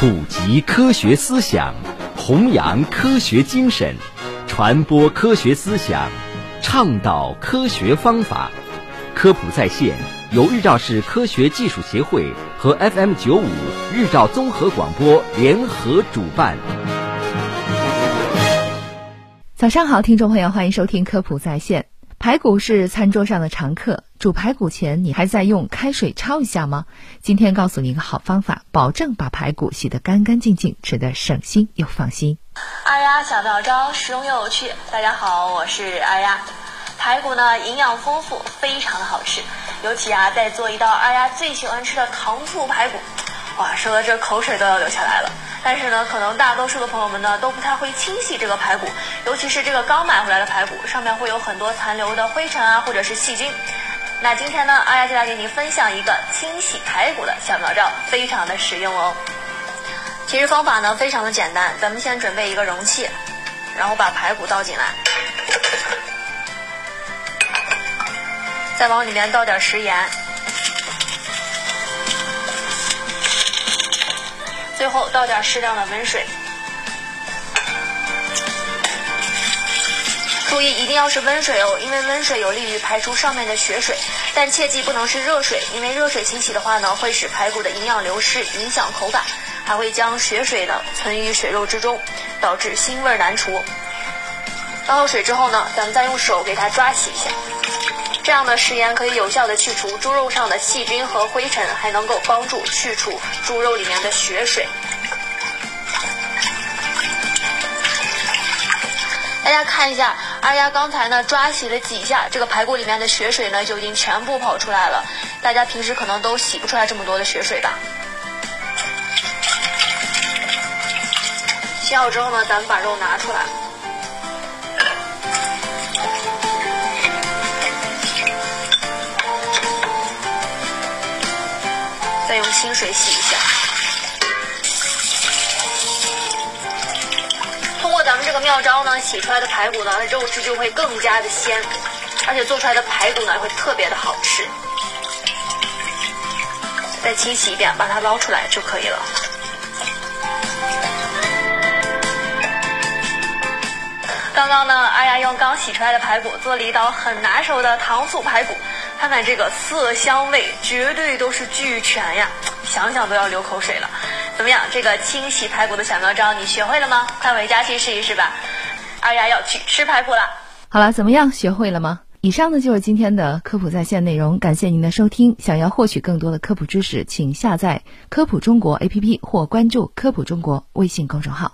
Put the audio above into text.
普及科学思想，弘扬科学精神，传播科学思想，倡导科学方法。科普在线由日照市科学技术协会和 FM 九五日照综合广播联合主办。早上好，听众朋友，欢迎收听科普在线。排骨是餐桌上的常客，煮排骨前你还在用开水焯一下吗？今天告诉你一个好方法，保证把排骨洗得干干净净，吃得省心又放心。二丫小妙招，实用又有趣。大家好，我是二丫。排骨呢，营养丰富，非常的好吃，尤其啊，在做一道二丫最喜欢吃的糖醋排骨，哇，说的这口水都要流下来了。但是呢，可能大多数的朋友们呢都不太会清洗这个排骨，尤其是这个刚买回来的排骨，上面会有很多残留的灰尘啊，或者是细菌。那今天呢，阿丫就来给你分享一个清洗排骨的小妙招，非常的实用哦。其实方法呢非常的简单，咱们先准备一个容器，然后把排骨倒进来，再往里面倒点食盐。最后倒点适量的温水，注意一定要是温水哦，因为温水有利于排出上面的血水，但切记不能是热水，因为热水清洗的话呢，会使排骨的营养流失，影响口感，还会将血水呢存于水肉之中，导致腥味难除。倒好水之后呢，咱们再用手给它抓洗一下。这样的食盐可以有效的去除猪肉上的细菌和灰尘，还能够帮助去除猪肉里面的血水。大家看一下，二丫刚才呢抓洗了几下，这个排骨里面的血水呢就已经全部跑出来了。大家平时可能都洗不出来这么多的血水吧？洗好之后呢，咱们把肉拿出来。再用清水洗一下。这个妙招呢，洗出来的排骨呢，肉质就会更加的鲜，而且做出来的排骨呢，会特别的好吃。再清洗一遍，把它捞出来就可以了。刚刚呢，阿雅用刚洗出来的排骨做了一道很拿手的糖醋排骨。看看这个色香味，绝对都是俱全呀！想想都要流口水了。怎么样，这个清洗排骨的小妙招你学会了吗？快回家去试一试吧。二丫要去吃排骨了。好了，怎么样，学会了吗？以上呢就是今天的科普在线内容，感谢您的收听。想要获取更多的科普知识，请下载科普中国 APP 或关注科普中国微信公众号。